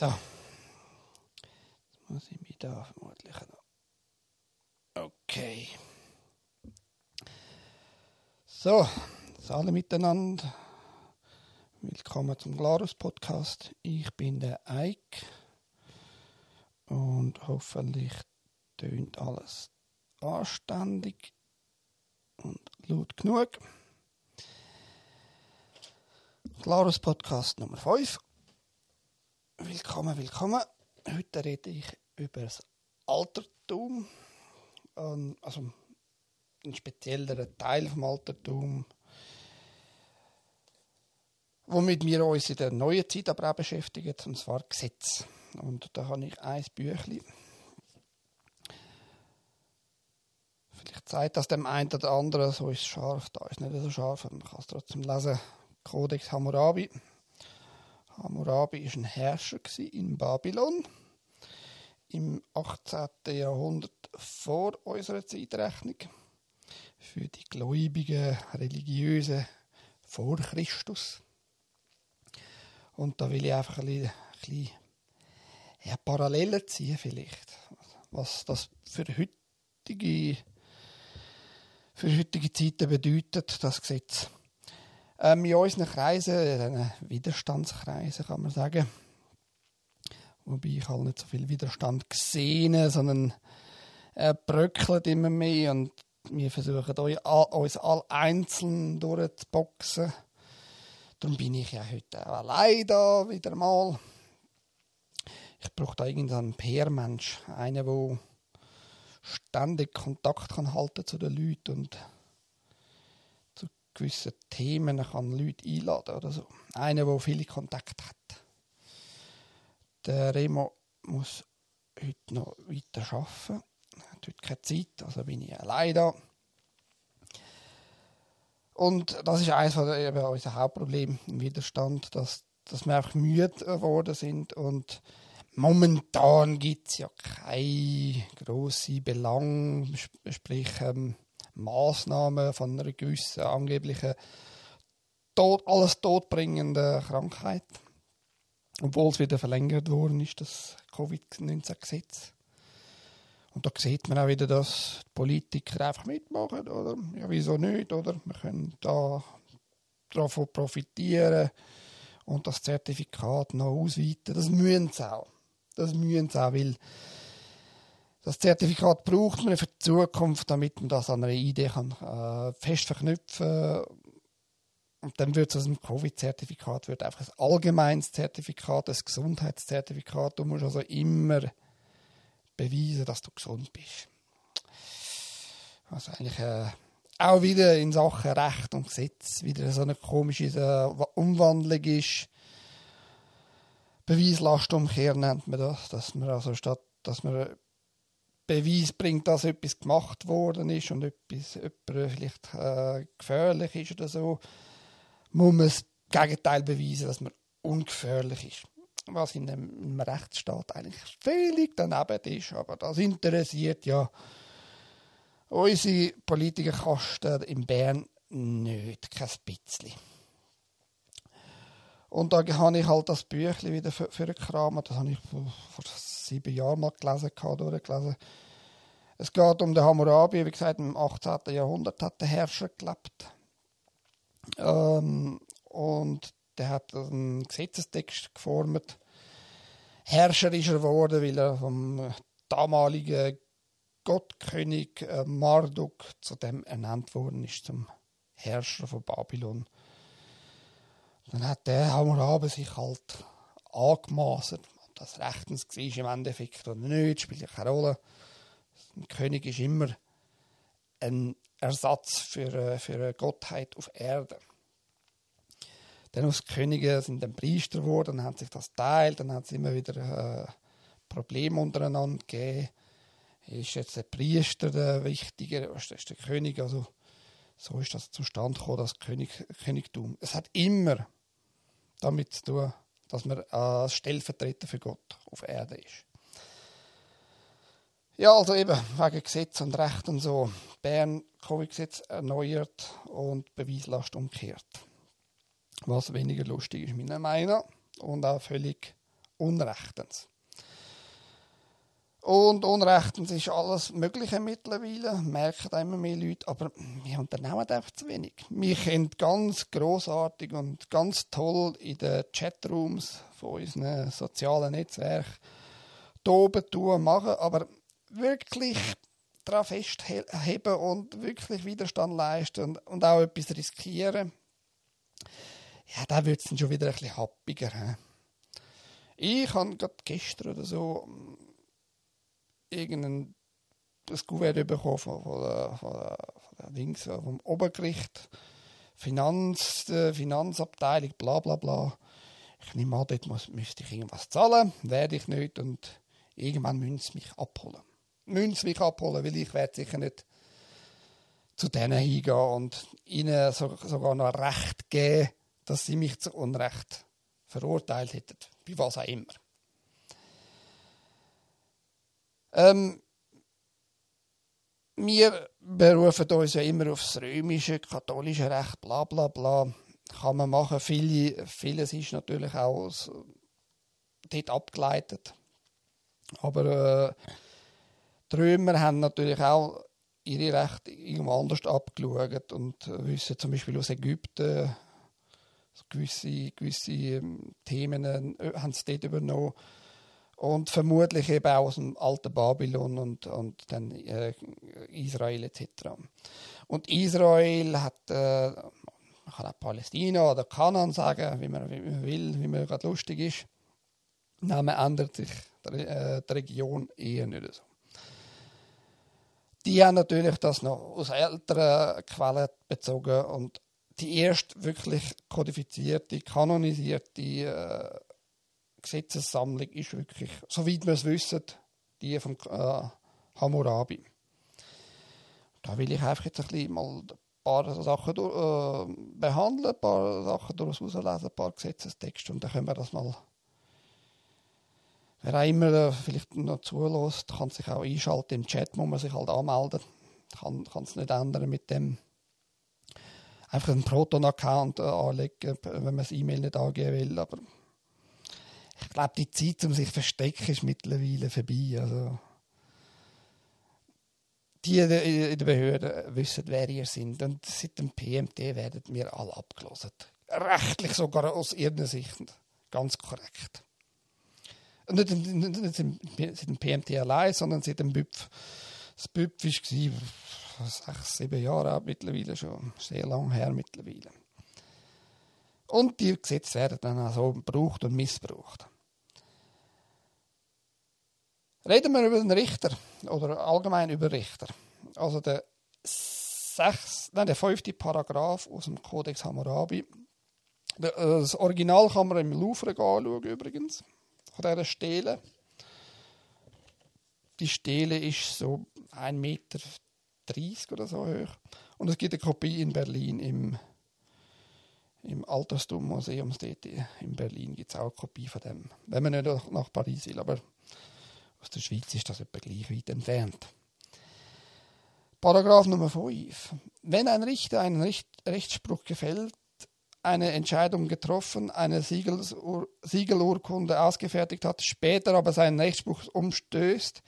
So. Jetzt muss ich mich da vermutlich noch. Okay. So, alle miteinander. Willkommen zum Glarus Podcast. Ich bin der Eik und hoffentlich tönt alles anständig und laut genug. Glarus Podcast Nummer 5. Willkommen, willkommen. Heute rede ich über das Altertum, ähm, also ein speziellerer Teil vom Altertum, womit wir uns in der neuen Zeit aber auch beschäftigen, und zwar Gesetz. Und da habe ich ein Büchlein. Vielleicht zeigt das dem einen oder anderen, so ist es scharf, da ist nicht so scharf, man kann es trotzdem lesen. Codex Hammurabi. Hammurabi war ein Herrscher in Babylon im 18. Jahrhundert vor unserer Zeitrechnung. Für die gläubigen, religiösen vor Christus. Und da will ich einfach ein bisschen, ein bisschen Parallelen ziehen vielleicht. Was das für heutige, für heutige Zeiten bedeutet, das Gesetz. Ähm, in unseren Kreisen, in Widerstandskreisen kann man sagen, wobei ich halt nicht so viel Widerstand gesehen, sondern er bröckelt immer mehr und wir versuchen uns alle einzeln durchzuboxen Darum bin ich ja heute auch allein da wieder mal. Ich brauche da irgendeinen PR-Mensch, einen, der ständig Kontakt kann halten zu den Leuten und gewissen Themen kann Leute einladen oder so. Einer, der viele Kontakte hat. Der Remo muss heute noch weiter arbeiten. Er hat heute keine Zeit, also bin ich allein da. Und das ist eines unserer Hauptprobleme im Widerstand, dass, dass wir einfach müde geworden sind und momentan gibt es ja keine grosse Belang, sprich ähm, Maßnahmen von einer gewissen angeblichen tot, alles todbringenden Krankheit. Obwohl es wieder verlängert worden ist, das Covid-19-Gesetz. Und da sieht man auch wieder, dass die Politiker einfach mitmachen, oder? Ja, wieso nicht, oder? Wir können da davon profitieren und das Zertifikat noch ausweiten. Das müssen sie auch. Das müssen sie auch, weil das Zertifikat braucht man für die Zukunft, damit man das an einer Idee kann, äh, fest verknüpfen und dann wird es aus dem Covid-Zertifikat einfach ein allgemeines Zertifikat, ein Gesundheitszertifikat. Du musst also immer beweisen, dass du gesund bist. Was eigentlich äh, auch wieder in Sachen Recht und Gesetz wieder so eine komische äh, Umwandlung ist. Beweislastumkehr nennt man das, dass man also statt, dass man Beweis bringt, dass etwas gemacht worden ist und etwas vielleicht äh, gefährlich ist oder so, muss man das Gegenteil beweisen, dass man ungefährlich ist was in einem, in einem Rechtsstaat eigentlich völlig daneben ist. Aber das interessiert ja unsere Politikerkasten in Bern nicht, kein bisschen. Und da habe ich halt das Büchlein wieder für, für Kram, das habe ich vor, vor sieben Jahren mal gelesen, durchgelesen. Es geht um den Hammurabi, wie gesagt, im 18. Jahrhundert hat der Herrscher gelebt. Ähm, und der hat einen Gesetzestext geformt. Herrscher ist er geworden, weil er vom damaligen Gottkönig äh, Marduk zu dem ernannt worden ist, zum Herrscher von Babylon. Dann hat der Hammurabi sich halt angemaßt. Ob das rechtens war im Endeffekt oder nicht, spielt ja keine Rolle. Ein König ist immer ein Ersatz für, äh, für eine Gottheit auf Erde. Dann aus Könige sind dann Priester geworden, dann haben sich das teilt, dann hat es immer wieder äh, Probleme untereinander gegeben. Ist jetzt der Priester der Wichtige, ist der König? Also so ist das zustande gekommen, das König, Königtum. Es hat immer damit zu tun, dass man als Stellvertreter für Gott auf Erde ist. Ja, also eben wegen Gesetz und Recht und so. Bern Covid-Gesetz erneuert und Beweislast umkehrt was weniger lustig ist, meiner Meinung nach. Und auch völlig Unrechtens. Und Unrechtens ist alles Mögliche mittlerweile, merken immer mehr Leute, aber wir unternehmen einfach zu wenig. Wir können ganz großartig und ganz toll in den Chatrooms von unseren sozialen Netzwerken oben tun, machen, aber wirklich daran festheben und wirklich Widerstand leisten und, und auch etwas riskieren, ja, da wird es dann schon wieder ein bisschen happiger. He? Ich habe gerade gestern oder so irgendein das Kuvert bekommen von, von, der, von, von der Dings, vom Obergericht, Finanz, äh, Finanzabteilung, bla bla bla. Ich nehme an, dort muss, müsste ich irgendwas zahlen, werde ich nicht und irgendwann müssen sie mich abholen. Müssen sie mich abholen, weil ich werde sicher nicht zu denen hingehen und ihnen so, sogar noch Recht geben, dass sie mich zu Unrecht verurteilt hätten, wie was auch immer. Ähm, wir berufen uns ja immer aufs römische, katholische Recht, bla bla bla. Kann man machen. Viele, vieles ist natürlich auch aus, dort abgeleitet. Aber äh, die Römer haben natürlich auch ihre Rechte irgendwo anders abgeschaut und wissen zum Beispiel aus Ägypten gewisse, gewisse ähm, Themen äh, haben sie dort übernommen und vermutlich eben auch aus dem alten Babylon und, und dann äh, Israel etc. Und Israel hat, äh, man kann auch Palästina oder Kanan sagen, wie man, wie man will, wie man gerade lustig ist. Der Name ändert sich, äh, die Region eher nicht so. Die haben natürlich das noch aus älteren Quellen bezogen und die erste wirklich kodifizierte, kanonisierte äh, Gesetzessammlung ist wirklich, soweit wir es wissen, die vom äh, Hammurabi. Da will ich einfach jetzt ein bisschen mal ein paar Sachen durch, äh, behandeln, ein paar Sachen daraus herauslesen, ein paar Gesetzestexte und dann können wir das mal Wer auch immer äh, vielleicht noch zulässt, kann sich auch einschalten im Chat, muss man sich halt anmelden. Kann es nicht ändern mit dem. Einfach einen Proton-Account äh, anlegen, wenn man das E-Mail nicht angeben will. Aber ich glaube, die Zeit, um sich zu verstecken, ist mittlerweile vorbei. Also, die in der Behörde wissen, wer ihr seid. Und seit dem PMT werden wir alle abgelesen. Rechtlich sogar aus ihrer Sicht ganz korrekt nicht, nicht, nicht seit dem PMT allein, sondern seit dem BÜPF. Das BÜPF war sechs, sieben Jahre alt mittlerweile schon, sehr lang her mittlerweile. Und die Gesetze werden dann auch so gebraucht und missbraucht. Reden wir über den Richter oder allgemein über Richter. Also der, sechs, nein, der fünfte Paragraph aus dem Codex Hammurabi. Das Original kann man im Louvre anschauen übrigens von dieser Stele. Die Stele ist so 1,30 Meter oder so hoch. Und es gibt eine Kopie in Berlin im, im Alterstum-Museum in Berlin gibt es auch eine Kopie von dem. Wenn man nicht nach Paris will, aber aus der Schweiz ist das etwa gleich weit entfernt. Paragraph Nummer 5. Wenn ein Richter einen Rechtsspruch gefällt, eine Entscheidung getroffen, eine Siegelur Siegelurkunde ausgefertigt hat, später aber seinen Rechtsspruch umstößt,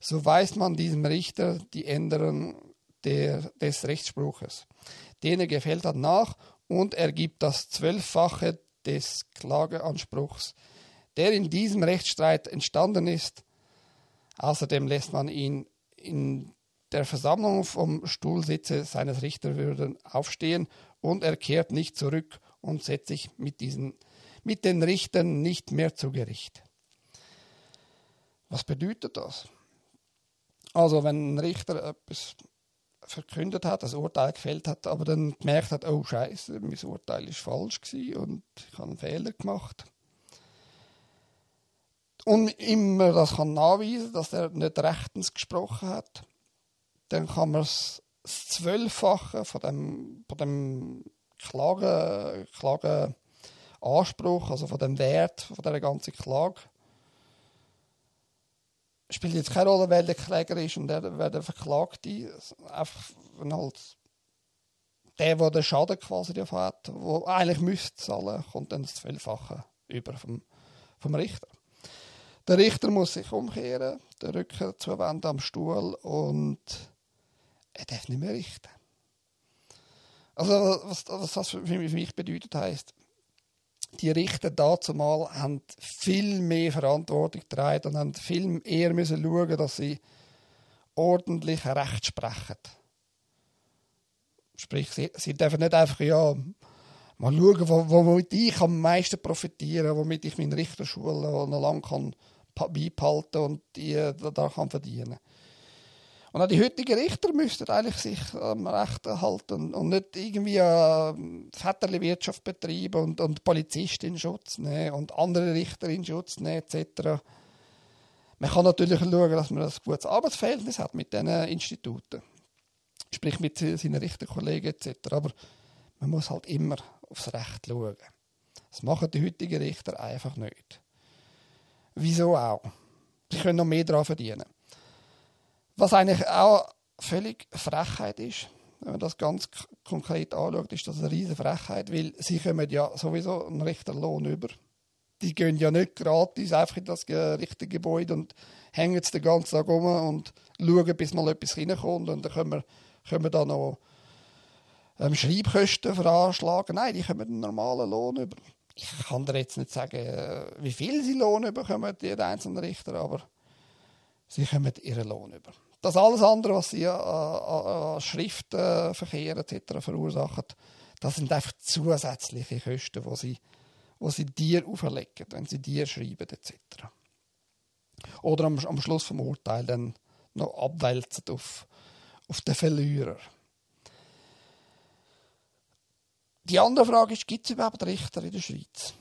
so weist man diesem Richter die Änderung der, des Rechtsspruches, den er gefällt hat, nach und ergibt das Zwölffache des Klageanspruchs, der in diesem Rechtsstreit entstanden ist. Außerdem lässt man ihn in der Versammlung vom Stuhlsitze seines Richterwürden aufstehen und er kehrt nicht zurück und setzt sich mit, diesen, mit den Richtern nicht mehr zu Gericht. Was bedeutet das? Also, wenn ein Richter etwas verkündet hat, das Urteil gefällt hat, aber dann gemerkt hat, oh Scheiße, mein Urteil ist falsch gewesen und ich habe einen Fehler gemacht. Und immer das kann nachweisen, dass er nicht rechtens gesprochen hat, dann kann man es das Zwölffache von dem, von dem Klage, Klageanspruch, also von dem Wert von der ganzen Klage, spielt jetzt keine Rolle, wer der Kläger ist und der, wer der Verklagte. Einfach, wenn halt der, der den Schaden quasi davon hat, der eigentlich müsste zahlen, kommt dann das Zwölffache über vom, vom Richter. Der Richter muss sich umkehren, den Rücken zuwenden am Stuhl und er darf nicht mehr richten. Also was, was das für mich bedeutet heißt, die Richter dazumal haben viel mehr Verantwortung getragen und haben viel eher müssen schauen, dass sie ordentlich Recht sprechen. Sprich, sie, sie dürfen nicht einfach ja mal schauen, wo, womit ich am meisten profitieren, womit ich meine Richterschule noch lange kann beibehalten und die da kann verdienen. Und auch die heutigen Richter müssten eigentlich sich am Recht halten und nicht irgendwie äh, Vetterli-Wirtschaft betreiben und, und Polizisten in Schutz nehmen und andere Richter in Schutz nehmen etc. Man kann natürlich schauen, dass man ein gutes Arbeitsverhältnis hat mit diesen Instituten. Sprich mit seinen Richterkollegen etc. Aber man muss halt immer aufs Recht schauen. Das machen die heutigen Richter einfach nicht. Wieso auch? Sie können noch mehr daran verdienen. Was eigentlich auch völlig Frechheit ist, wenn man das ganz konkret anschaut, ist das eine riesige Frechheit, weil sie kommen ja sowieso einen Richterlohn über. Die gehen ja nicht gratis einfach in das richtige Gebäude und hängen den ganzen Tag um und schauen, bis mal etwas reinkommt und dann können wir, können wir da noch ähm, Schreibkosten veranschlagen. Nein, die kommen einen normalen Lohn über. Ich kann dir jetzt nicht sagen, äh, wie viel sie Lohn bekommen, die einzelnen Richter, aber sie kommen ihren Lohn über. Das alles andere, was sie an, Schriftverkehr etc. verursachen, das sind einfach zusätzliche Kosten, die sie, die sie dir auferlegen, wenn sie dir schreiben etc. Oder am, am Schluss vom Urteil dann noch abwälzen auf, auf den Verlierer. Die andere Frage ist, gibt es überhaupt Richter in der Schweiz?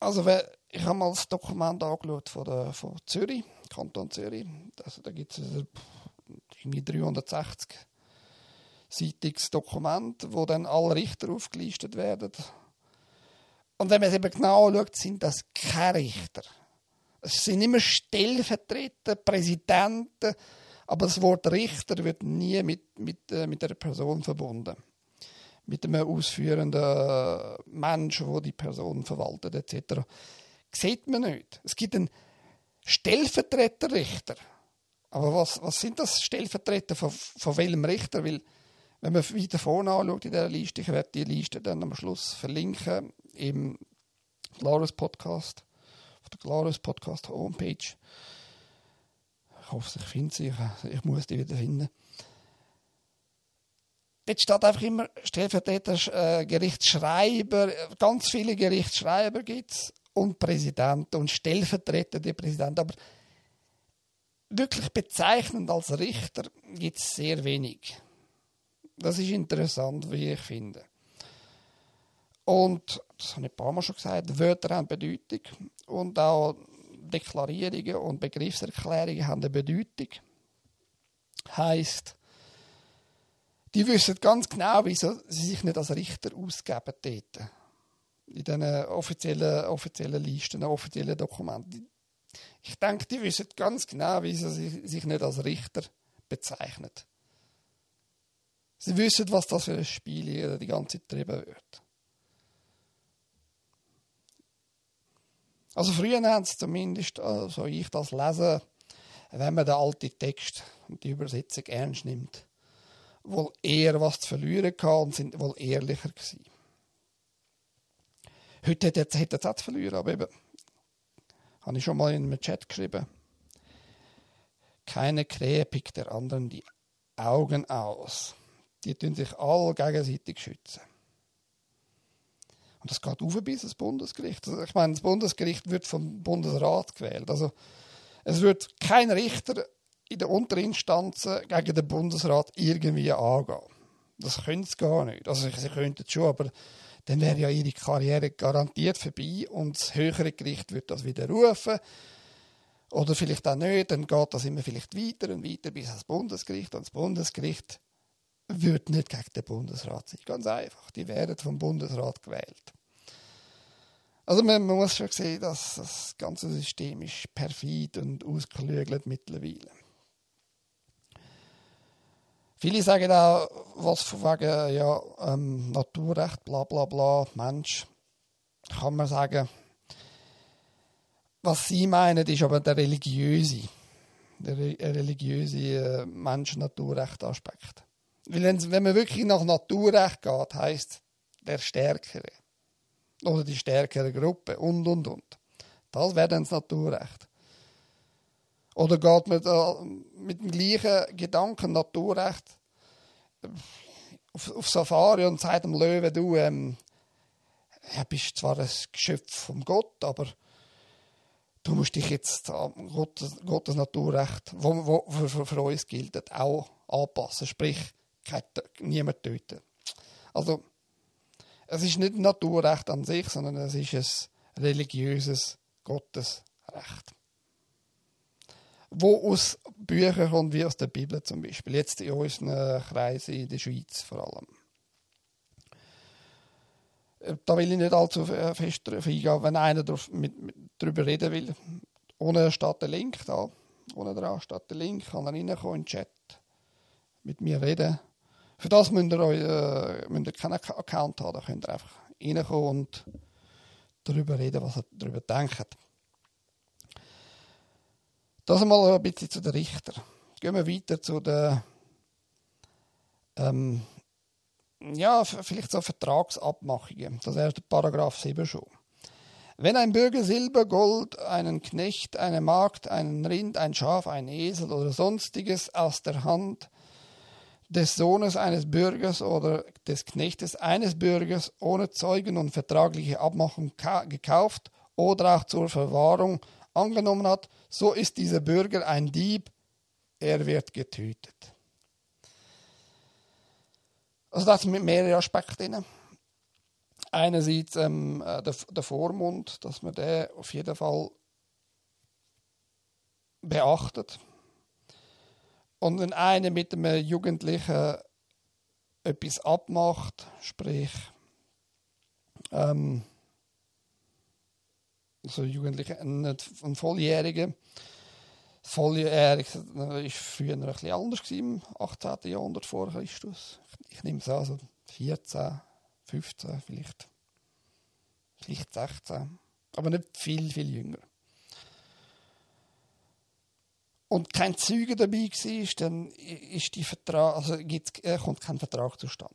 Also, ich habe mal das Dokument angeschaut von, der, von Zürich, Kanton Zürich. Also, da gibt es ein 360 seitiges Dokument, wo dann alle Richter aufgelistet werden. Und wenn man es eben genau anschaut, sind das keine Richter. Es sind immer Stellvertreter, Präsidenten, aber das Wort Richter wird nie mit, mit, äh, mit einer Person verbunden mit einem ausführenden Menschen, der die Person verwaltet etc. Sieht man nicht. Es gibt einen Stellvertreterrichter. Aber was, was sind das Stellvertreter von, von welchem Richter? Weil, wenn man weiter vorne anschaut in dieser Liste, ich werde die Liste dann am Schluss verlinken im Glarus Podcast, auf der Glarus Podcast Homepage. Ich hoffe, ich finde sie, ich, ich muss die wieder finden. Dort steht einfach immer Stellvertreter, äh, Gerichtsschreiber, ganz viele Gerichtsschreiber gibt es und Präsidenten und stellvertretende Präsidenten. Aber wirklich bezeichnend als Richter gibt es sehr wenig. Das ist interessant, wie ich finde. Und, das habe ich ein paar Mal schon gesagt, Wörter haben Bedeutung und auch Deklarierungen und Begriffserklärungen haben eine Bedeutung. Heißt, die wissen ganz genau, wieso sie sich nicht als Richter ausgeben dort. In diesen offiziellen, offiziellen Listen, offiziellen Dokumenten. Ich denke, die wissen ganz genau, wieso sie sich nicht als Richter bezeichnen. Sie wissen, was das für ein Spiel hier die ganze Zeit getrieben wird. Also früher haben sie zumindest, also ich das lese, wenn man den alten Text und die Übersetzung ernst nimmt, wohl eher was zu verlieren gehabt und sind wohl ehrlicher gewesen. Heute hat er, hat er auch zu verlieren, aber eben, habe ich schon mal in einem Chat geschrieben, keine Krähe pickt der anderen die Augen aus. Die tun sich alle gegenseitig schützen. Und das geht auf bis ins Bundesgericht. Also ich meine, das Bundesgericht wird vom Bundesrat gewählt. Also es wird kein Richter in den Unterinstanzen gegen den Bundesrat irgendwie angehen. Das können sie gar nicht. Also sie könnten schon, aber dann wäre ja ihre Karriere garantiert vorbei und das höhere Gericht wird das wieder rufen. Oder vielleicht auch nicht, dann geht das immer vielleicht weiter und weiter bis ans Bundesgericht. Und das Bundesgericht wird nicht gegen den Bundesrat sein. Ganz einfach. Die werden vom Bundesrat gewählt. Also man, man muss schon sehen, dass das ganze System ist perfid und ausgeklügelt mittlerweile. Viele sagen auch, was von wegen ja, ähm, Naturrecht, bla bla bla, Mensch, kann man sagen, Was sie meinen, ist aber der religiöse, der religiöse äh, Menschen-Naturrecht-Aspekt. Weil wenn man wirklich nach Naturrecht geht, heißt der Stärkere oder die stärkere Gruppe und und und. Das wäre dann das Naturrecht. Oder geht man da mit dem gleichen Gedanken Naturrecht auf, auf Safari und sagt dem Löwe, du ähm, ja, bist zwar ein Geschöpf von Gott, aber du musst dich jetzt an Gottes, Gottes Naturrecht, wo, wo für, für, uns gilt, auch anpassen. Sprich, niemand töten. Also, es ist nicht Naturrecht an sich, sondern es ist ein religiöses Gottesrecht. Wo aus Büchern kommt, wie aus der Bibel zum Beispiel. Jetzt in unseren Kreisen in der Schweiz vor allem. Da will ich nicht allzu fest darauf eingehen, wenn einer darüber reden will. Ohne statt der Link da, ohne dran statt der Link, kann er reinkommen in den Chat, mit mir reden. Für das müsst ihr, euch, äh, müsst ihr keinen Account haben, da könnt ihr einfach reinkommen und darüber reden, was ihr darüber denkt. Das einmal ein bisschen zu den Richtern. Gehen wir weiter zu den, ähm, ja, vielleicht so Vertragsabmachungen. Das der Paragraph 7 schon. Wenn ein Bürger Silber, Gold, einen Knecht, eine Magd, einen Rind, ein Schaf, ein Esel oder sonstiges aus der Hand des Sohnes eines Bürgers oder des Knechtes eines Bürgers ohne Zeugen und vertragliche Abmachung gekauft oder auch zur Verwahrung angenommen hat, so ist dieser Bürger ein Dieb, er wird getötet. Also das mit mehreren Aspekten drin. Einerseits ähm, äh, der, der Vormund, dass man den auf jeden Fall beachtet. Und wenn einer mit einem Jugendlichen etwas abmacht, sprich ähm, also Jugendliche, nicht ein Volljähriger, Volljährig war früher noch ein bisschen anders im 18. Jahrhundert vor Christus. Ich nehme es an, so 14, 15 vielleicht. Vielleicht 16. Aber nicht viel, viel jünger. Und kein Zeuge dabei war, dann ist die Vertrag, also äh, kommt kein Vertrag zustande.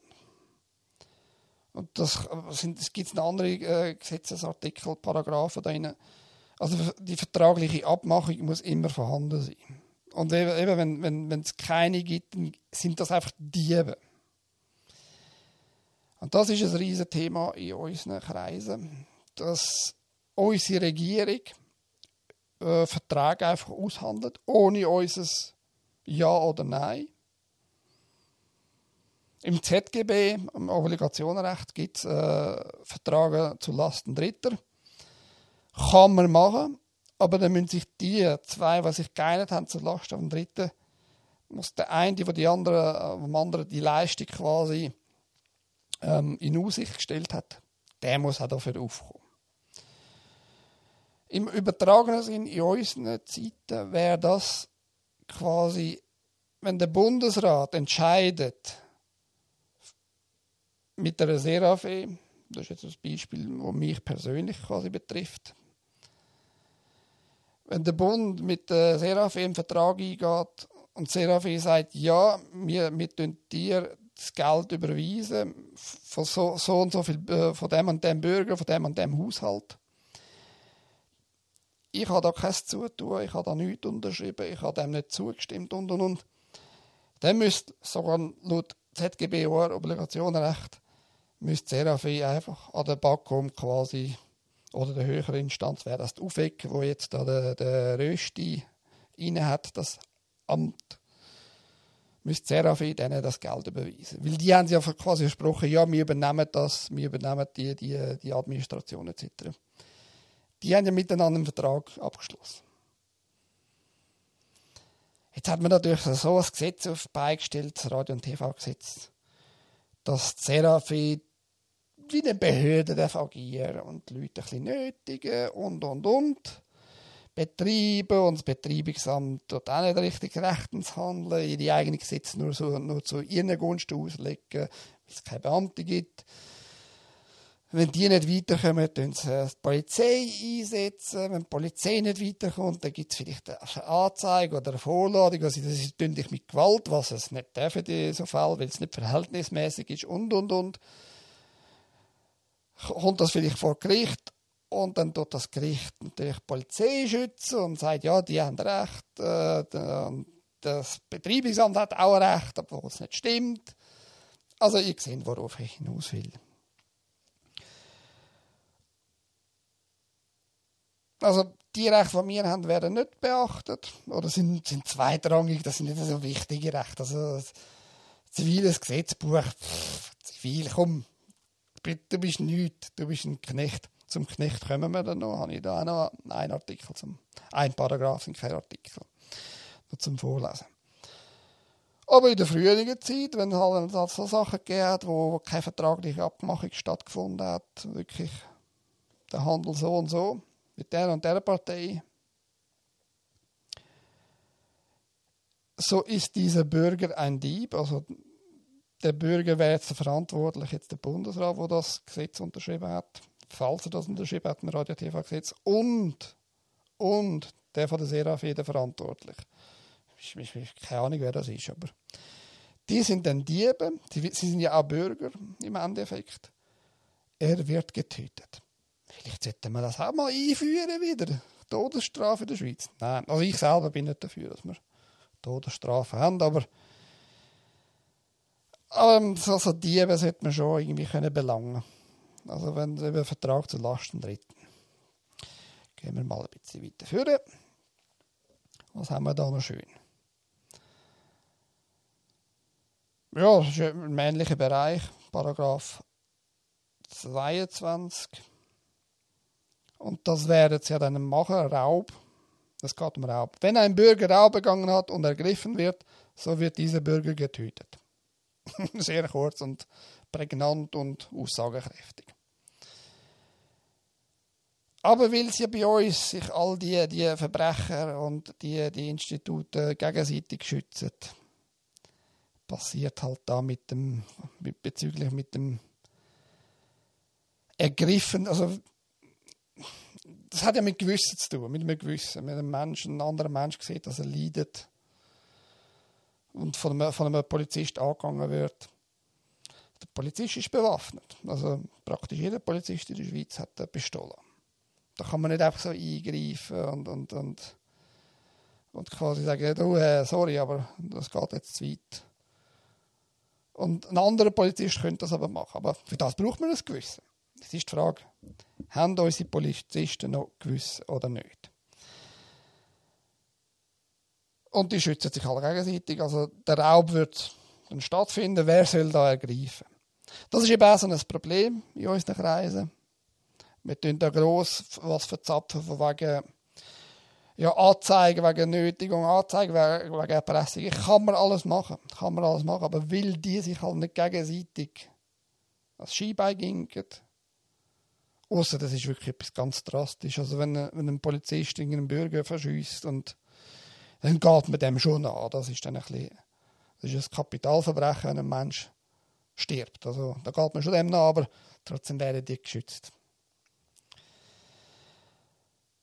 Und das sind, es gibt noch andere äh, Gesetzesartikel, Paragraphen da. Also die vertragliche Abmachung muss immer vorhanden sein. Und eben, wenn, wenn, wenn es keine gibt, dann sind das einfach Diebe. Und das ist ein riesiges Thema in unseren Kreisen, dass unsere Regierung äh, Verträge einfach aushandelt, ohne unser Ja oder Nein. Im ZGB, im Obligationenrecht, gibt es äh, Verträge zu Lasten Dritter. Kann man machen, aber dann müssen sich die zwei, die sich geeinigt haben zu Lasten vom Dritten, muss der eine, der die andere, dem anderen die Leistung quasi ähm, in Aussicht gestellt hat, der muss auch dafür aufkommen. Im übertragenen Sinn in unseren Zeiten wäre das quasi, wenn der Bundesrat entscheidet, mit der Serafe, das ist jetzt ein Beispiel, das mich persönlich quasi betrifft. Wenn der Bund mit der Serafe einen Vertrag eingeht und Serafe sagt, ja, wir, wir dir das Geld überweisen von so, so und so viel, äh, von dem und dem Bürger, von dem und dem Haushalt. Ich habe da kein Zutun, ich habe da nichts unterschrieben, ich habe dem nicht zugestimmt und und und. Dann müsste sogar laut ZGB Obligationenrecht müsste Serafi einfach an der BAKOM quasi oder der höheren Instanz wäre das die UFEC, wo jetzt da der, der Rösti inne hat, das Amt, müsste Serafi denen das Geld überweisen. Weil die haben ja quasi versprochen, ja, wir übernehmen das, wir übernehmen die, die, die Administration etc. Die haben ja miteinander einen Vertrag abgeschlossen. Jetzt hat man natürlich so ein Gesetz auf beigestellt, das Radio- und TV-Gesetz, dass Wie eine Behörde darf agieren und die Leute ein nötigen und, und, und. Betriebe und das Betreibungsamt dort auch nicht richtig rechtens handeln, ihre eigenen Gesetze nur, so, nur zu ihren Gunsten auslegen, weil es keine Beamte gibt. Wenn die nicht weiterkommen, tun sie die Polizei einsetzen. Wenn die Polizei nicht weiterkommt, dann gibt es vielleicht eine Anzeige oder eine Vorladung. Also das ist dich mit Gewalt, was es nicht darf in so Fall, weil es nicht verhältnismäßig ist und, und, und. Kommt das vielleicht vor Gericht und dann tut das Gericht natürlich die Polizei schützen und sagt, ja, die haben recht, äh, das Betreibungsamt hat auch recht, obwohl es nicht stimmt. Also ihr seht, worauf ich hinaus will. Also die Rechte, die wir haben, werden nicht beachtet oder sind, sind zweitrangig, das sind nicht so wichtige Rechte. Also ziviles Gesetzbuch, pff, zivil, komm, du bist nichts, du bist ein Knecht. Zum Knecht kommen wir dann noch, habe ich da auch noch einen Artikel, zum, ein Paragraph sind kein Artikel, nur zum Vorlesen. Aber in der früheren Zeit, wenn es halt so Sachen hat, wo keine vertragliche Abmachung stattgefunden hat, wirklich der Handel so und so, mit der und der Partei, so ist dieser Bürger ein Dieb. Also der Bürger wäre jetzt verantwortlich, jetzt der Bundesrat, wo das Gesetz unterschrieben hat, falls er das unterschrieben hat, im Radio-TV-Gesetz, und, und der von der Serafide verantwortlich. Ich, ich, ich, keine Ahnung, wer das ist, aber die sind dann Diebe, sie, sie sind ja auch Bürger im Endeffekt. Er wird getötet. Vielleicht sollten wir das auch mal einführen wieder. Todesstrafe in der Schweiz. Nein, also ich selber bin nicht dafür, dass wir Todesstrafe haben, aber also Diebe sollte man schon irgendwie können belangen. Also wenn über Vertrag zu Lasten Dritten. Gehen wir mal ein bisschen weiter führen. Was haben wir da noch schön? Ja, das ist ein männlicher Bereich, Paragraph 22. Und das werden sie ja dann machen, Raub. Es geht um Raub. Wenn ein Bürger Raub begangen hat und ergriffen wird, so wird dieser Bürger getötet. Sehr kurz und prägnant und aussagekräftig. Aber weil sie bei uns sich all die, die Verbrecher und die, die Institute gegenseitig schützen, passiert halt da mit dem, bezüglich mit dem Ergriffen, also das hat ja mit Gewissen zu tun, mit einem Gewissen. Wenn ein Mensch, ein anderer Mensch sieht, dass er leidet und von einem, von einem Polizist angegangen wird. Der Polizist ist bewaffnet. Also praktisch jeder Polizist in der Schweiz hat eine Pistole. Da kann man nicht einfach so eingreifen und, und, und, und quasi sagen, du, äh, sorry, aber das geht jetzt zu weit. Und ein anderer Polizist könnte das aber machen. Aber für das braucht man ein Gewissen. Das ist die Frage, haben unsere Polizisten noch Gewissen oder nicht? Und die schützen sich alle gegenseitig. Also der Raub wird dann stattfinden. Wer soll da ergreifen? Das ist eben auch so ein Problem in unseren Kreisen. Wir tun da gross was verzapfen von wegen ja, Anzeigen wegen Nötigung, Anzeigen wegen, Erpressung. Kann man alles machen, kann man alles machen, aber will die sich halt nicht gegenseitig als Skibein ginken, Außer das ist wirklich etwas ganz drastisch. Also wenn, wenn ein Polizist einen Bürger verschießt und dann geht man dem schon an. Das ist dann ein bisschen, das ist ein Kapitalverbrechen, wenn ein Mensch stirbt. Also da geht man schon dem nach, aber trotzdem werden die geschützt.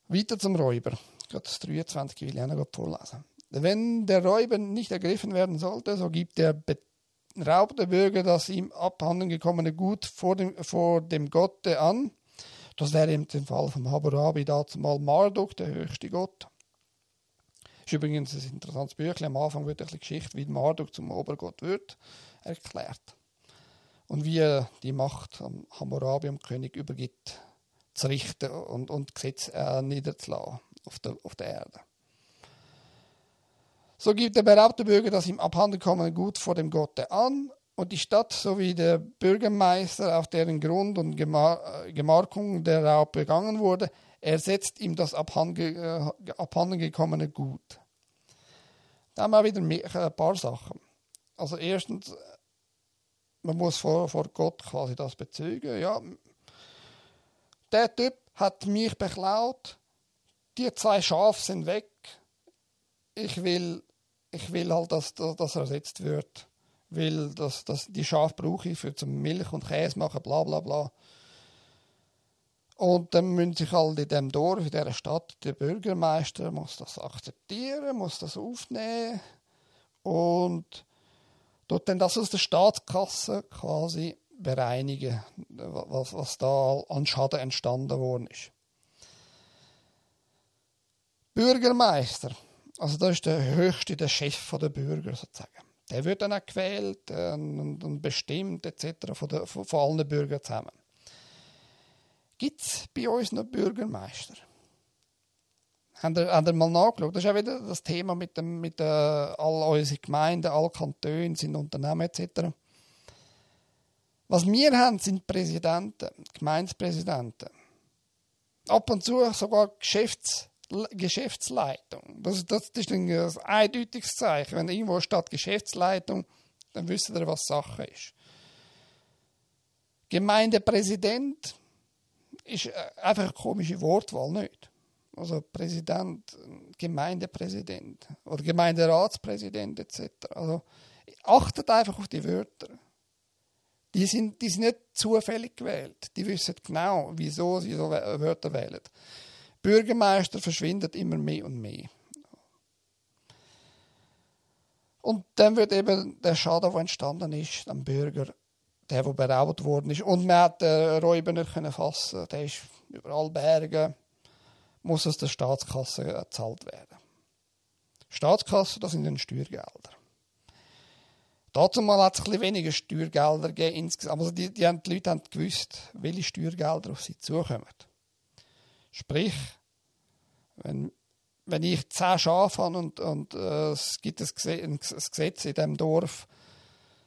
Weiter zum Räuber. Das 23 will ich noch vorlesen. Wenn der Räuber nicht ergriffen werden sollte, so gibt der beraubte Bürger das ihm abhanden gekommene Gut vor dem, vor dem Gotte an das wäre im Fall vom Hammurabi dazumal Marduk, der höchste Gott. Ist übrigens ein interessantes Büchlein. Am Anfang wird eine Geschichte, wie Marduk zum Obergott wird, erklärt. Und wie er die Macht am Hammurabi, am König, übergibt, zu richten und, und Gesetze äh, niederzulassen auf der, auf der Erde. So gibt der beraubte Bürger das ihm abhandenkommende Gut vor dem Gotte an und die Stadt sowie der Bürgermeister, auf deren Grund und äh, Gemarkung der Raub begangen wurde, ersetzt ihm das abhanden gekommene Gut. Da haben wir wieder ein paar Sachen. Also erstens, man muss vor, vor Gott quasi das bezeugen. Ja, der Typ hat mich beklaut, die zwei Schafe sind weg. Ich will, ich will halt, dass das ersetzt wird weil das, das, die Schafe brauche ich für zum Milch und Käse machen, bla bla bla. Und dann müssen sich halt in dem Dorf, in dieser Stadt, der Bürgermeister muss das akzeptieren, muss das aufnehmen und dort dann das aus der Staatskasse quasi bereinigen, was, was da an Schaden entstanden worden ist. Bürgermeister, also das ist der höchste, der Chef der Bürger sozusagen. Der wird dann auch gewählt äh, und, bestimmt etc. Von, der, von allen Bürgern zusammen. Gibt es bei uns noch Bürgermeister? Haben ihr, habt ihr mal nachgeschaut? Das ist auch wieder das Thema mit, dem, mit äh, all unseren Gemeinden, all Kantonen, sind Unternehmen etc. Was wir haben, sind Präsidenten, Gemeindepräsidenten. Ab und zu sogar Geschäfts Geschäftsleitung. Das, das, ist ein eindeutiges Zeichen. Wenn irgendwo steht Geschäftsleitung, dann wisst ihr, was Sache ist. Gemeindepräsident ist äh, einfach eine komische Wortwahl, nicht? Also Präsident, Gemeindepräsident oder Gemeinderatspräsident etc. Also achtet einfach auf die Wörter. Die sind, die sind nicht zufällig gewählt. Die wissen genau, wieso sie so Wörter wählen. Bürgermeister verschwindet immer mehr und mehr. Und dann wird eben der Schaden, der entstanden ist, am Bürger, der, der beraubt worden ist. Und man hat den Räuber nicht fassen Der ist überall Berge, muss aus der Staatskasse gezahlt werden. Staatskasse, das sind dann Steuergelder. Dazu mal hat es ein weniger Steuergelder gegeben insgesamt. Also die, die, die Leute haben gewusst, welche Steuergelder auf sie zukommen. Sprich, wenn, wenn ich zehn Schafe habe und, und äh, es gibt ein Gesetz in diesem Dorf,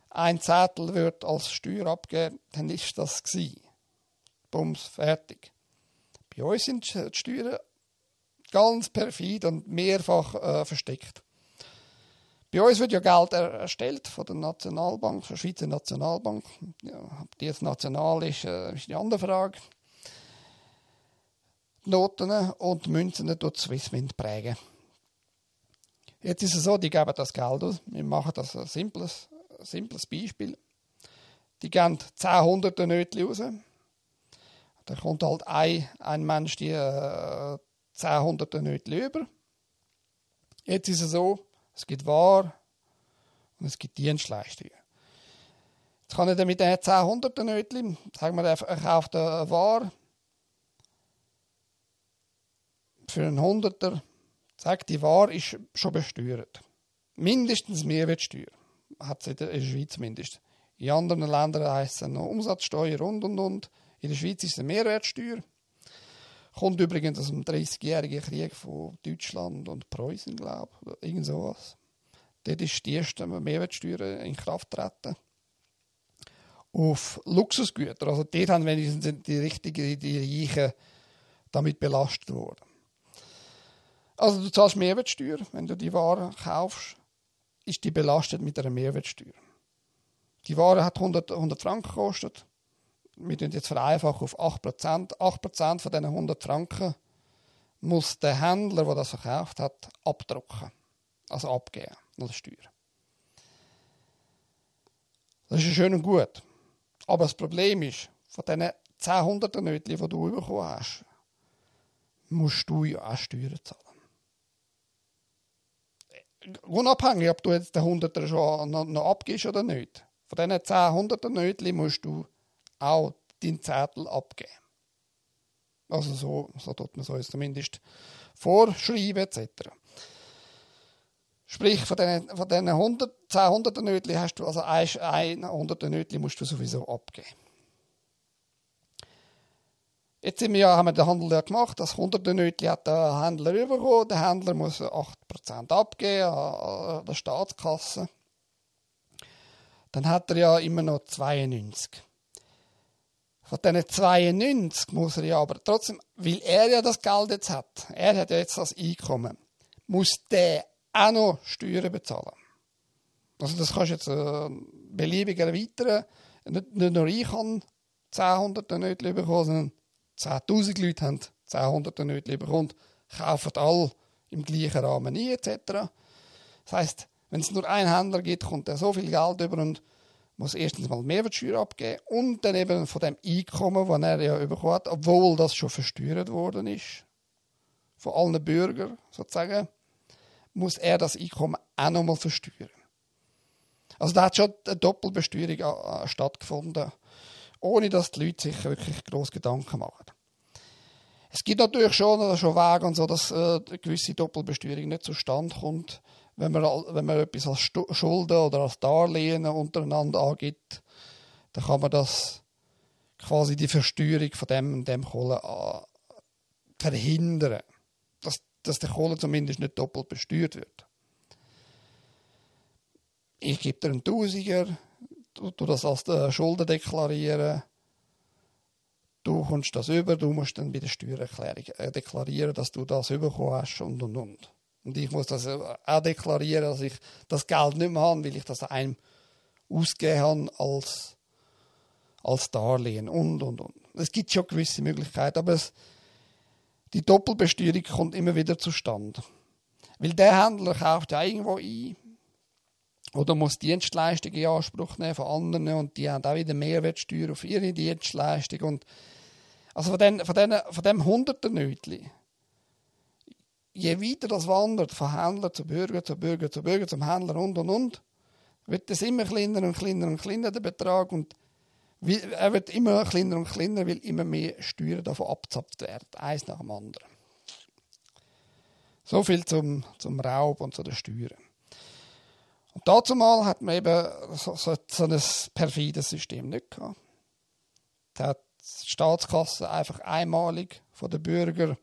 ein Zettel wird als Steuer abgegeben, dann ist das gewesen. Bums, fertig. Bei uns sind die Steuern ganz perfid und mehrfach äh, versteckt. Bei uns wird ja Geld erstellt von der Nationalbank, von der Schweizer Nationalbank. Ja, ob die jetzt national ist, äh, ist eine andere Frage. Noten und Münzen durch Swissmint prägen. Jetzt ist es so, die geben das Geld aus. Wir machen das ein simples, ein simples Beispiel. Die geben 10 Hunderte Nötchen raus. Da kommt halt ein, ein Mensch die äh, 10 Hunderte Nötchen über. Jetzt ist es so, es gibt Waren und es gibt Dienstleistungen. Jetzt kann ich dann mit diesen 10 Hunderten Nötchen, sagen wir, er kauft eine Ware für einen Hunderter, sagt, die Ware ist schon besteuert. Mindestens Mehrwertsteuer. Hat es in der Schweiz mindestens. In anderen Ländern heisst es noch Umsatzsteuer und und und. In der Schweiz ist es eine Mehrwertsteuer. Kommt übrigens aus dem 30-jährigen Krieg von Deutschland und Preußen, glaube ich, irgend sowas. Dort ist die erste Mehrwertsteuer in Kraft getreten. Auf Luxusgüter. Also dort haben wenigstens die richtigen, die Reichen damit belastet worden. Also du zahlst Mehrwertsteuer, wenn du die Ware kaufst, ist die belastet mit einer Mehrwertsteuer. Die Ware hat 100, 100 Franken gekostet wir tun jetzt vereinfachen auf 8%. 8% von diesen 100 Franken muss der Händler, der das verkauft hat, abdrucken. Also abgeben als Steuer. Das ist schön und gut. Aber das Problem ist, von diesen 10 Hunderter Nötchen, die du bekommen hast, musst du ja auch Steuern zahlen. Unabhängig, ob du jetzt den Hunderter schon noch, noch abgibst oder nicht. Von diesen 10 Hunderter Nötchen musst du auch den Zettel abgeben. Also so, so tut man es zumindest vorschreiben etc. Sprich, von diesen, von diesen 100, 10 Hunderten Nötchen hast du, also ein, Hunderten Nötchen musst du sowieso abgeben. Jetzt sind wir ja, haben wir den Handel ja gemacht, das 100 Nötchen hat der Händler bekommen, der Händler muss 8% abgeben an der Staatskasse. Dann hat er ja immer noch 92. Von diesen 92 muss er ja aber trotzdem, weil er ja das Geld jetzt hat, er hat ja jetzt das Einkommen, muss der auch noch Steuern bezahlen. Also das kannst du jetzt äh, beliebig erweitern. Nicht, nur ich habe 10 Hunderte bekommen, sondern 10'000 Leute haben 10 Hunderte Nötchen bekommen, kaufen alle im gleichen Rahmen ein, etc. Das heisst, wenn es nur einen Händler gibt, kommt er so viel Geld über und muss erstens mal Mehrwertsteuer abgeben und dann eben von dem Einkommen, das er ja bekommen hat, obwohl das schon versteuert worden ist, von allen Bürgern sozusagen, muss er das Einkommen auch nochmal versteuern. Also da hat schon eine Doppelbesteuerung äh, stattgefunden, ohne dass die Leute sich wirklich groß Gedanken machen. Es gibt natürlich schon, schon Wege und so, dass äh, gewisse Doppelbesteuerung nicht zustande kommt, wenn man, wenn man etwas als Schulden oder als Darlehen untereinander angibt, dann kann man das quasi die Versteuerung von dem und dem Kohle äh, verhindern. Dass, dass der Kohle zumindest nicht doppelt besteuert wird. Ich gebe dir einen Tausiger, du, du das als äh, Schulden deklarieren, du kommst das über, du musst dann bei der Steuererklärung äh, deklarieren, dass du das bekommen hast und und und. Und ich muss das auch deklarieren, dass ich das Geld nicht mehr habe, weil ich das einem ausgegeben habe als, als Darlehen und, und, und. Es gibt schon gewisse Möglichkeiten, aber es, die Doppelbesteuerung kommt immer wieder zustande. Weil der Händler kauft ja irgendwo ein oder muss Dienstleistungen in Anspruch nehmen von anderen und die haben auch wieder Mehrwertsteuer auf ihre Dienstleistung. Und also von, den, von, den, von dem hunderten Nötchen je weiter das wandert, von Händler zu Bürger, zu Bürger, zu Bürger, zum Händler und und und, wird es immer kleiner und kleiner und kleiner, der Betrag. Und er wird immer kleiner und kleiner, weil immer mehr Steuern davon abzapft werden, eins nach dem anderen. So viel zum, zum Raub und zu den Steuern. Und dazu mal hat man eben so, so, so ein perfides System nicht gehabt. Da hat die Staatskasse einfach einmalig von den Bürgern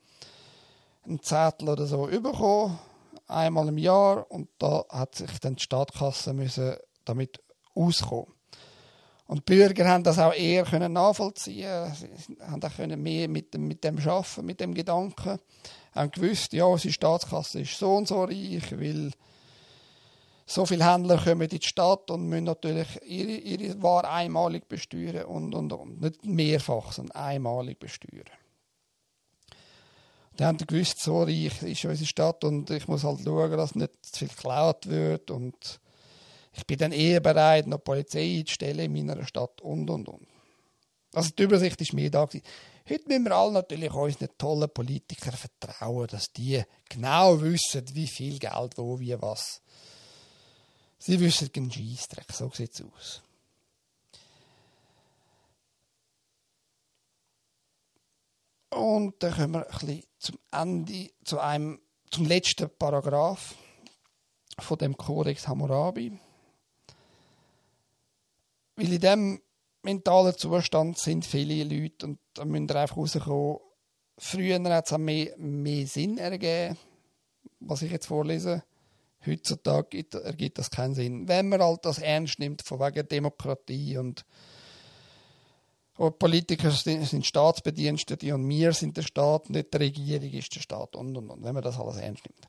einen Zettel oder so bekommen, einmal im Jahr, und da hat sich dann die Stadtkasse müssen damit auskommen. Und die Bürger haben das auch eher können nachvollziehen, sie haben auch können mehr mit dem, mit dem Schaffen, mit dem Gedanken, haben gewusst, ja, unsere Staatskasse ist so und so reich, weil so viele Händler kommen in die Stadt und müssen natürlich ihre, ihre Ware einmalig besteuern und, und, und. Nicht mehrfach, sondern einmalig besteuern. Die haben gewusst, so reich ist unsere Stadt und ich muss halt schauen, dass nicht zu viel geklaut wird und ich bin dann eher bereit, noch Polizei einzustellen in meiner Stadt und und und. Also die Übersicht ist mir da gewesen. Heute müssen wir alle natürlich unseren tollen Politikern vertrauen, dass die genau wissen, wie viel Geld, wo, wie, was. Sie wissen keinen Scheissdreck, so sieht es aus. Und dann kommen wir ein bisschen zum Ende, zu einem, zum letzten Paragraph von dem Kodex Hammurabi. Weil in diesem mentalen Zustand sind viele Leute und da müssen wir einfach rauskommen. Früher hat es mehr, mehr Sinn ergeben, was ich jetzt vorlese. Heutzutage ergibt das keinen Sinn. Wenn man halt das ernst nimmt, von wegen Demokratie und Politiker sind Staatsbedienstete und wir sind der Staat, nicht die Regierung ist der Staat und und und, wenn man das alles ernst nimmt.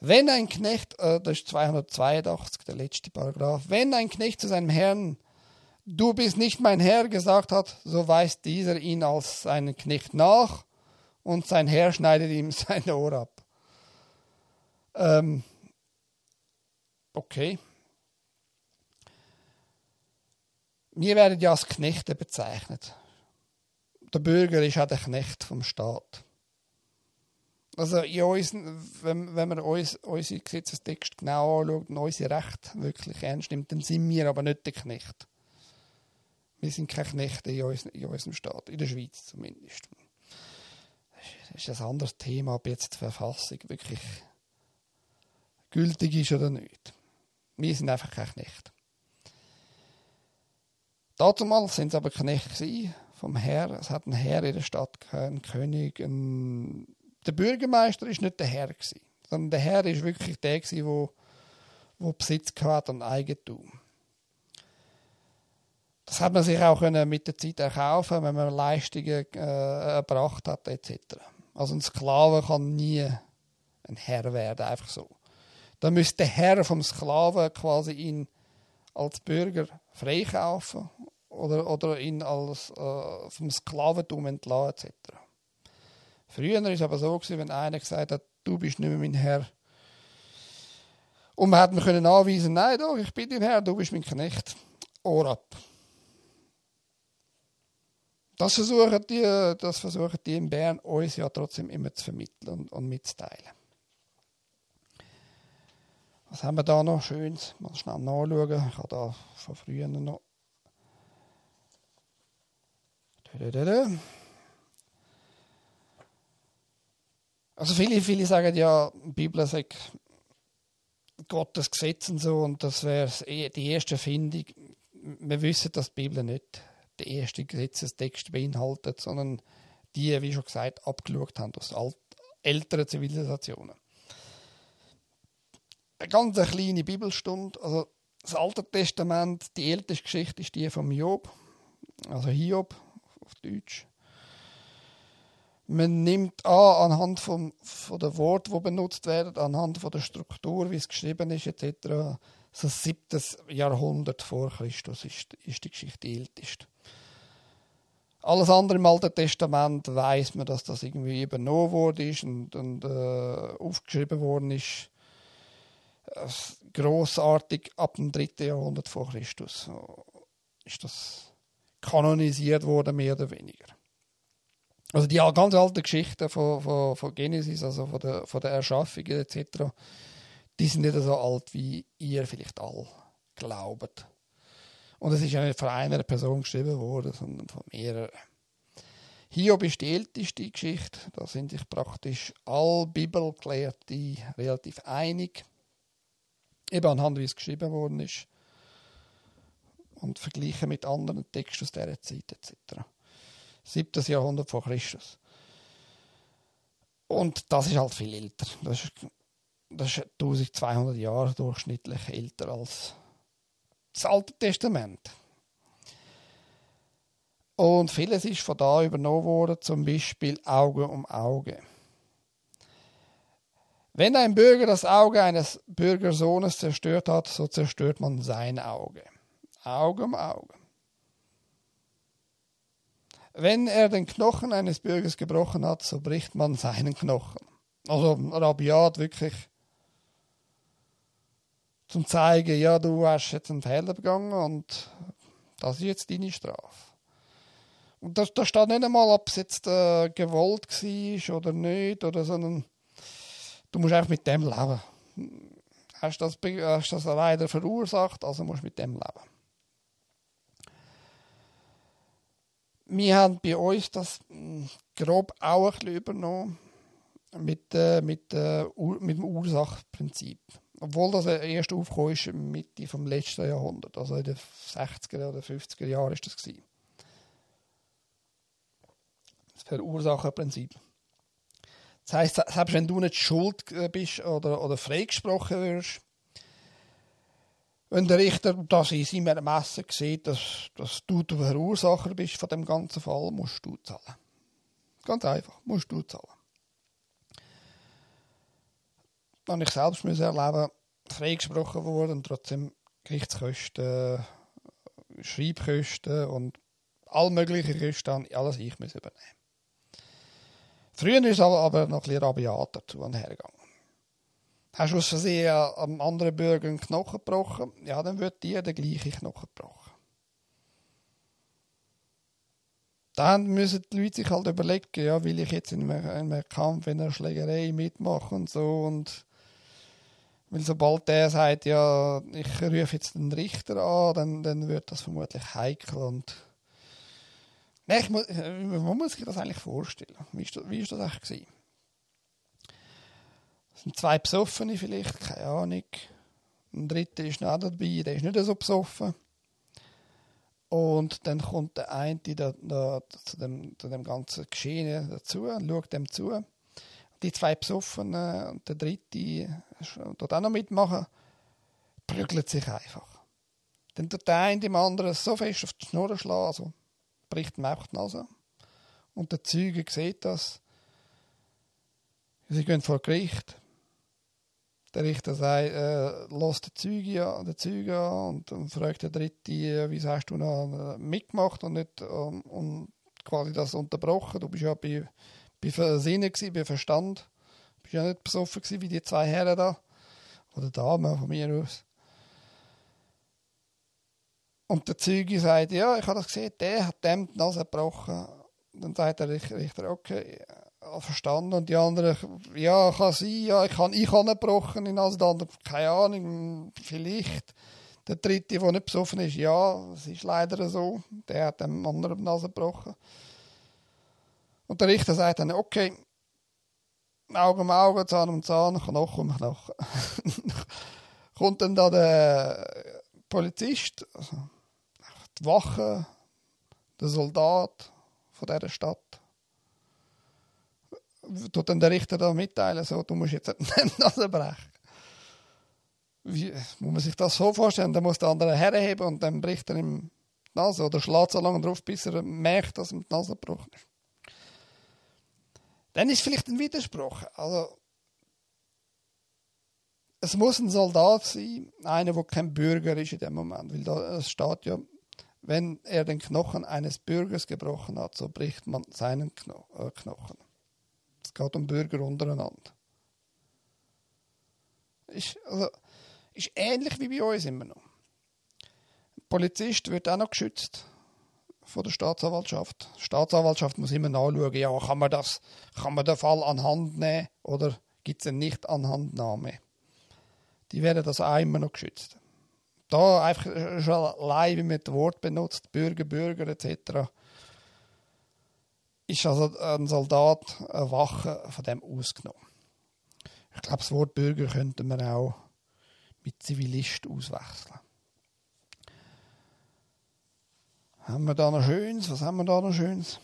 Wenn ein Knecht, äh, das ist 282, der letzte Paragraph, wenn ein Knecht zu seinem Herrn, du bist nicht mein Herr, gesagt hat, so weist dieser ihn als seinen Knecht nach und sein Herr schneidet ihm sein Ohr ab. Ähm, okay. Wir werden ja als Knechte bezeichnet. Der Bürger ist auch der Knecht vom Staat. Also in uns, wenn, wenn man uns, unsere Gesetzestext genau anschaut und unsere Rechte wirklich ernst nimmt, dann sind wir aber nicht der Knecht. Wir sind keine Knechte in, uns, in unserem Staat, in der Schweiz zumindest. Das ist ein anderes Thema, ob jetzt die Verfassung wirklich gültig ist oder nicht. Wir sind einfach keine Knechte. Dazumal sind es aber Knechte vom Herr. Es hat einen Herr in der Stadt, einen König. Ein der Bürgermeister ist nicht der Herr gewesen, sondern der Herr ist wirklich der gewesen, wo, wo Besitz hat und Eigentum. Das hat man sich auch mit der Zeit erkaufen, wenn man Leistungen äh, erbracht hat etc. Also ein Sklave kann nie ein Herr werden, einfach so. Da müsste der Herr vom Sklaven quasi ihn als Bürger freikaufen oder, oder ihn als äh, vom Sklaventum entlassen etc. Früher war es aber so, gewesen, wenn einer gesagt hat, du bist nicht mehr mein Herr. Und man hat mir können anweisen, nein, doch, ich bin dein Herr, du bist mein Knecht. Ohr ab. Das versuchen, die, das versuchen die in Bern uns ja trotzdem immer zu vermitteln und, und mitzuteilen. Was haben wir da noch Schönes? Mal schnell nachschauen. Ich habe da von früher noch. Also viele, viele sagen ja, die Bibel sagt Gottes Gesetz und so und das wäre die erste Findung. Wir wissen, dass die Bibel nicht der erste Gesetzestext beinhaltet, sondern die, wie schon gesagt, abgeschaut haben aus älteren Zivilisationen. Eine ganz kleine Bibelstunde. Also das Alte Testament, die älteste Geschichte ist die vom Job, also Hiob auf Deutsch. Man nimmt an, anhand vom, von der Worte, die benutzt werden, anhand von der Struktur, wie es geschrieben ist, etc., so siebtes Jahrhundert vor Christus ist, ist die Geschichte die älteste. Alles andere im Alten Testament weiß man, dass das irgendwie übernommen worden und, und äh, aufgeschrieben worden ist. Großartig ab dem dritten Jahrhundert vor Christus ist das kanonisiert worden, mehr oder weniger. Also die ganz alten Geschichten von, von, von Genesis, also von der, von der Erschaffung etc., die sind nicht so alt, wie ihr vielleicht alle glaubt. Und es ist ja nicht von einer Person geschrieben worden, sondern von mehreren. Hiob ist die älteste Geschichte. Da sind sich praktisch alle Bibelgelehrte relativ einig. Eben anhand, wie es geschrieben worden ist. Und vergleichen mit anderen Texten aus dieser Zeit etc. 7. Jahrhundert vor Christus. Und das ist halt viel älter. Das ist, das ist 1200 Jahre durchschnittlich älter als das Alte Testament. Und vieles ist von da übernommen worden, zum Beispiel Auge um Auge. Wenn ein Bürger das Auge eines Bürgersohnes zerstört hat, so zerstört man sein Auge. Auge um Auge. Wenn er den Knochen eines Bürgers gebrochen hat, so bricht man seinen Knochen. Also rabiat wirklich zum zeigen, ja, du hast jetzt einen Fehler begangen und das ist jetzt deine Strafe. Und da, da steht nicht einmal, ob es jetzt äh, gewollt war oder nicht, oder, sondern du musst einfach mit dem leben. Hast das, hast das leider verursacht, also musst du mit dem leben. Wir haben bei uns das hm, grob auch ein übernommen mit, äh, mit, äh, mit dem Ursachprinzip. Obwohl das erst aufgekommen ist Mitte des letzten Jahrhunderts, also in den 60er oder 50er Jahren ist das. Das Verursachenprinzip. Das heisst, selbst wenn du nicht schuld äh, bist oder, oder freigesprochen wirst, wenn der Richter das in seinem Ermessen sieht, dass, dass du der Verursacher bist von dem ganzen Fall, musst du zahlen. Ganz einfach, musst du zahlen. Dann ich selbst muss erleben, freigesprochen worden und trotzdem Gerichtskosten, Schreibkosten und all mögliche Kosten, alles ich muss übernehmen. Früher ist aber noch ein bisschen rabiat dazu hergegangen. Hast du aus Versehen einem anderen Bürger einen Knochen gebrochen, ja, dann wird dir der gleiche Knochen gebrochen. Dann müssen die Leute sich halt überlegen, ja, will ich jetzt in einem, in einem Kampf, in einer Schlägerei mitmachen und so und weil sobald der sagt, ja, ich rufe jetzt den Richter an, dann, dann wird das vermutlich heikel und Nein, ich muss, wie muss sich das eigentlich vorstellen? Wie ist das, das eigentlich? Es sind zwei Besoffene vielleicht, keine Ahnung. Ein dritter ist noch dabei, der ist nicht so besoffen. Und dann kommt der eine da, da, zu, dem, zu dem ganzen Geschehen dazu und schaut dem zu. Die zwei Besoffenen und der dritte dort auch noch mitmachen, prügeln sich einfach. Dann tut der eine dem anderen so fest auf die Schnur schlagen, also bricht ihm einfach die Nase. Und der Zeuge sieht das. Sie gehen vor Gericht. Der Richter sagt, äh, lass den Zeuge an, den Zeuge an und dann fragt der Dritte, äh, wieso hast du noch äh, mitgemacht und nicht um, und quasi das unterbrochen. Du bist ja bei, bei Sinne gewesen, bei Verstand. Du bist ja nicht besoffen gewesen wie die zwei Herren da. Oder Damen von mir aus. Und der Zeuge sagt, ja, ich habe das gesehen, der hat dem die Nase gebrochen. Dann sagt der Richter, okay, verstanden. Und die anderen, ja, kann sein, ja, ich habe ich hab gebrochen in Nase, der andere, keine Ahnung, vielleicht. Der dritte, der nicht besoffen ist, ja, es ist leider so, der hat dem anderen die Nase gebrochen. Und der Richter sagt dann, okay, Auge um Auge, Zahn um Zahn, Knochen um Knochen. Kommt dann da der Polizist, also die Wache, der Soldat von dieser Stadt, tut dann der Richter da mitteilen, so, du musst jetzt die Nase brechen. Wie, muss man sich das so vorstellen? Dann muss der andere herheben und dann bricht er ihm die Nase oder schlägt so lange drauf, bis er merkt, dass ihm die Nase gebrochen ist. Dann ist vielleicht ein Widerspruch. Also, es muss ein Soldat sein, einer, der kein Bürger ist in dem Moment, weil da steht ja, wenn er den Knochen eines Bürgers gebrochen hat, so bricht man seinen Kno äh, Knochen. Es geht um Bürger untereinander. Ist, also, ist ähnlich wie bei uns immer noch. Ein Polizist wird auch noch geschützt von der Staatsanwaltschaft. Die Staatsanwaltschaft muss immer nachschauen, ja, kann man, das, kann man den Fall anhand nehmen oder gibt es eine Nicht-Anhandnahme. Die werden das auch immer noch geschützt da einfach schon allein, wie man das Wort benutzt, Bürger, Bürger etc., ist also ein Soldat, eine Wache von dem ausgenommen. Ich glaube, das Wort Bürger könnte man auch mit Zivilist auswechseln. Haben wir da noch Schönes? Was haben wir da noch Schönes?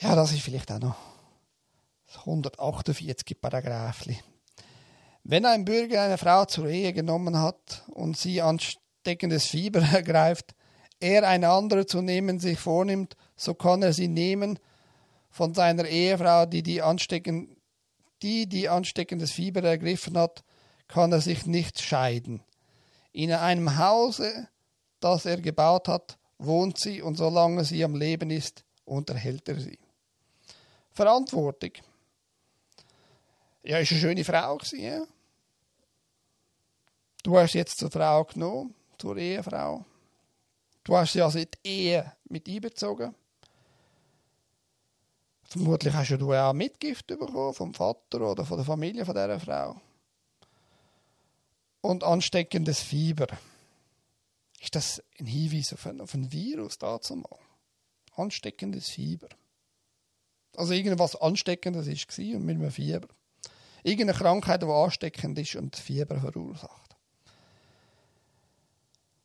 Ja, das ist vielleicht auch noch das 148 Paragraphli. Wenn ein Bürger eine Frau zur Ehe genommen hat und sie ansteckendes Fieber ergreift, er eine andere zu nehmen sich vornimmt, so kann er sie nehmen von seiner Ehefrau, die die, anstecken, die, die ansteckendes Fieber ergriffen hat, kann er sich nicht scheiden. In einem Hause, das er gebaut hat, wohnt sie und solange sie am Leben ist, unterhält er sie. Verantwortung. Ja, ist eine schöne Frau gewesen, ja? Du hast jetzt zur Frau genommen, zur Ehefrau. Du hast sie also in die Ehe mit einbezogen. Vermutlich hast du auch Mitgift bekommen vom Vater oder von der Familie von dieser Frau. Und ansteckendes Fieber. Ist das ein Hinweis auf ein, auf ein Virus dazu mal? Ansteckendes Fieber. Also irgendwas Ansteckendes war und mit einem Fieber. Irgendeine Krankheit, die ansteckend ist und Fieber verursacht.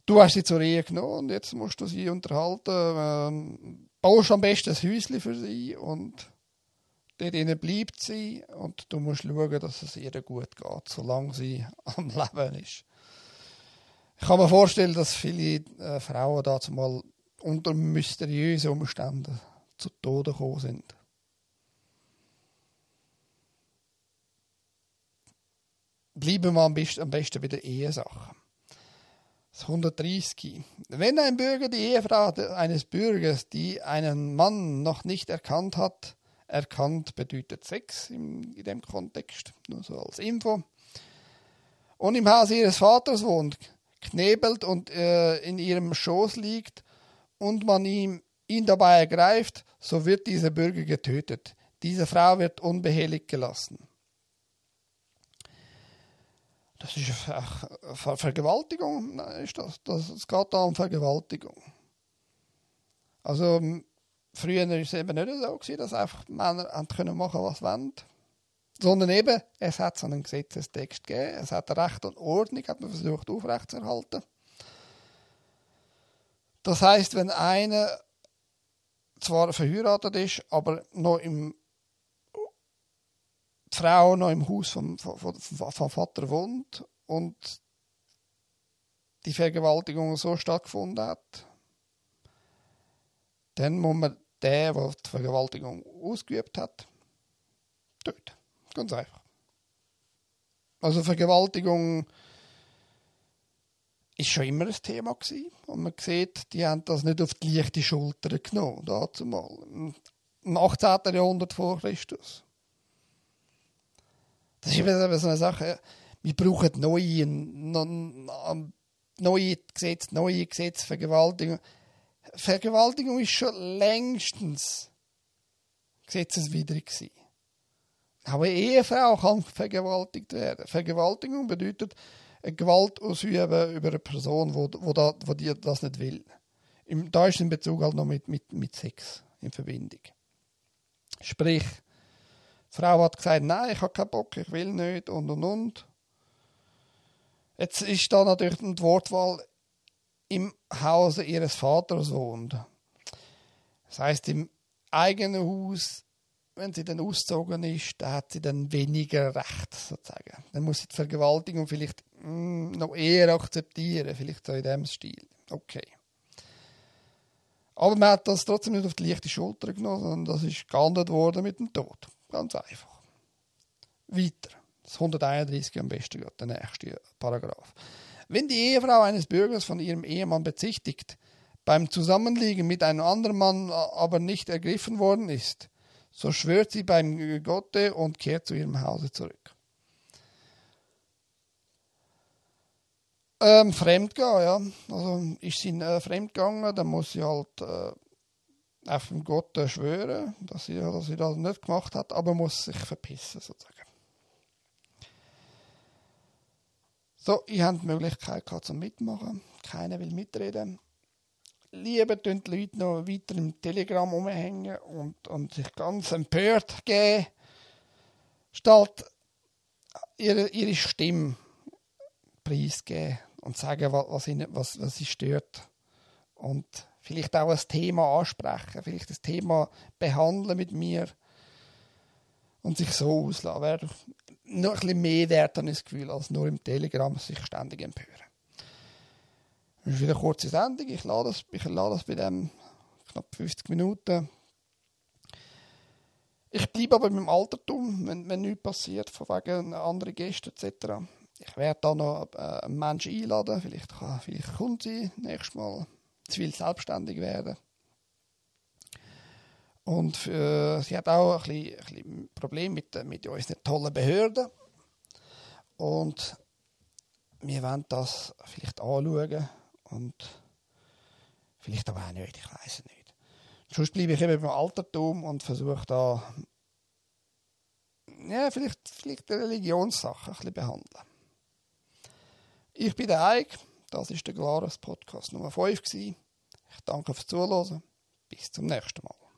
Du hast sie zur Ehe genommen und jetzt musst du sie unterhalten. Ähm, baust am besten ein Häuschen für sie und dort innen bleibt sie und du musst schauen, dass es ihr gut geht, solange sie am Leben ist. Ich kann mir vorstellen, dass viele äh, Frauen dazu mal unter mysteriösen Umständen zu Tode gekommen sind. Bleiben wir am besten, am besten bei der Ehesache. 130. Wenn ein Bürger die Ehefrau eines Bürgers, die einen Mann noch nicht erkannt hat, erkannt bedeutet Sex in, in dem Kontext, nur so als Info, und im Haus ihres Vaters wohnt, knebelt und äh, in ihrem Schoß liegt und man ihm, ihn dabei ergreift, so wird dieser Bürger getötet. Diese Frau wird unbehelligt gelassen. Das ist Ver Vergewaltigung. Nein, ist das, das, es geht da um Vergewaltigung. Also früher war es eben nicht so, gewesen, dass einfach Männer haben können machen was sie wollen. Sondern eben, es hat so einen Gesetzestext gegeben, es hat Recht und Ordnung, hat man versucht aufrechtzuerhalten. Das heißt, wenn einer zwar verheiratet ist, aber noch im die Frau noch im Haus vom, vom, vom Vater wohnt und die Vergewaltigung so stattgefunden hat, dann muss man den, der die Vergewaltigung ausgeübt hat, töten. Ganz einfach. Also Vergewaltigung ist schon immer ein Thema gewesen. Und man sieht, die haben das nicht auf die leichte Schulter genommen, dazu mal. Im 18. Jahrhundert vor Christus. Das ist eben so eine Sache. wir brauchen neue, neue Gesetze, neue Gesetze, Vergewaltigung. Vergewaltigung ist schon längstens gesetzeswidrig gewesen. Aber eine Ehefrau kann vergewaltigt werden. Vergewaltigung bedeutet eine Gewalt ausüben über eine Person, wo, wo, da, wo die das nicht will. Im, da ist in Bezug halt noch mit, mit, mit Sex in Verbindung. Sprich, die Frau hat gesagt, nein, ich habe keinen Bock, ich will nicht und und und. Jetzt ist da natürlich die Wortwahl im Hause ihres Vaters wohnt. Das heißt im eigenen Haus, wenn sie dann ausgezogen ist, da hat sie dann weniger Recht sozusagen. Dann muss sie die Vergewaltigung vielleicht mh, mm, noch eher akzeptieren, vielleicht so in dem Stil. Okay. Aber man hat das trotzdem nicht auf die leichte Schulter genommen, sondern das ist geahndet worden mit dem Tod. Ganz einfach. Weiter. Das 131 am besten, der nächste Paragraph. Wenn die Ehefrau eines Bürgers von ihrem Ehemann bezichtigt, beim Zusammenliegen mit einem anderen Mann aber nicht ergriffen worden ist, so schwört sie beim Gotte und kehrt zu ihrem Hause zurück. Ähm, fremdgehen, ja. Also ist sie äh, fremdgegangen, dann muss sie halt äh, auf dem Gott schwören, dass sie, dass sie das nicht gemacht hat, aber muss sich verpissen sozusagen. So, ich habe die Möglichkeit gehabt zum Mitmachen. Keiner will mitreden. Lieber tun die Leute noch weiter im Telegram umhängen und, und sich ganz empört geben, statt ihre, ihre Stimme preisgeben und sagen, was, ihnen, was, was sie stört. Und vielleicht auch ein Thema ansprechen, vielleicht das Thema behandeln mit mir und sich so auslassen. Wäre noch ein bisschen mehr wert, ich das Gefühl, als nur im Telegram sich ständig empören. Das ist wieder eine kurze Sendung. Ich lade das, ich lade das bei dem knapp 50 Minuten. Ich bleibe aber mit dem Altertum, wenn, wenn nichts passiert, von wegen anderen Gäste etc. Ich werde da noch äh, einen Menschen einladen. Vielleicht, kann, vielleicht kommt sie nächstes Mal. Sie will selbstständig werden. Und äh, sie hat auch ein bisschen, ein bisschen Problem mit, mit unseren tollen Behörden. Und wir wollen das vielleicht anschauen und vielleicht aber auch nicht, ich weiß es nicht. Sonst bleibe ich eben beim Altertum und versuche da ja, vielleicht, vielleicht die Religionssachen ein bisschen behandeln. Ich bin der Eik, das ist der Glares Podcast Nummer 5 Ich danke fürs Zuhören. Bis zum nächsten Mal.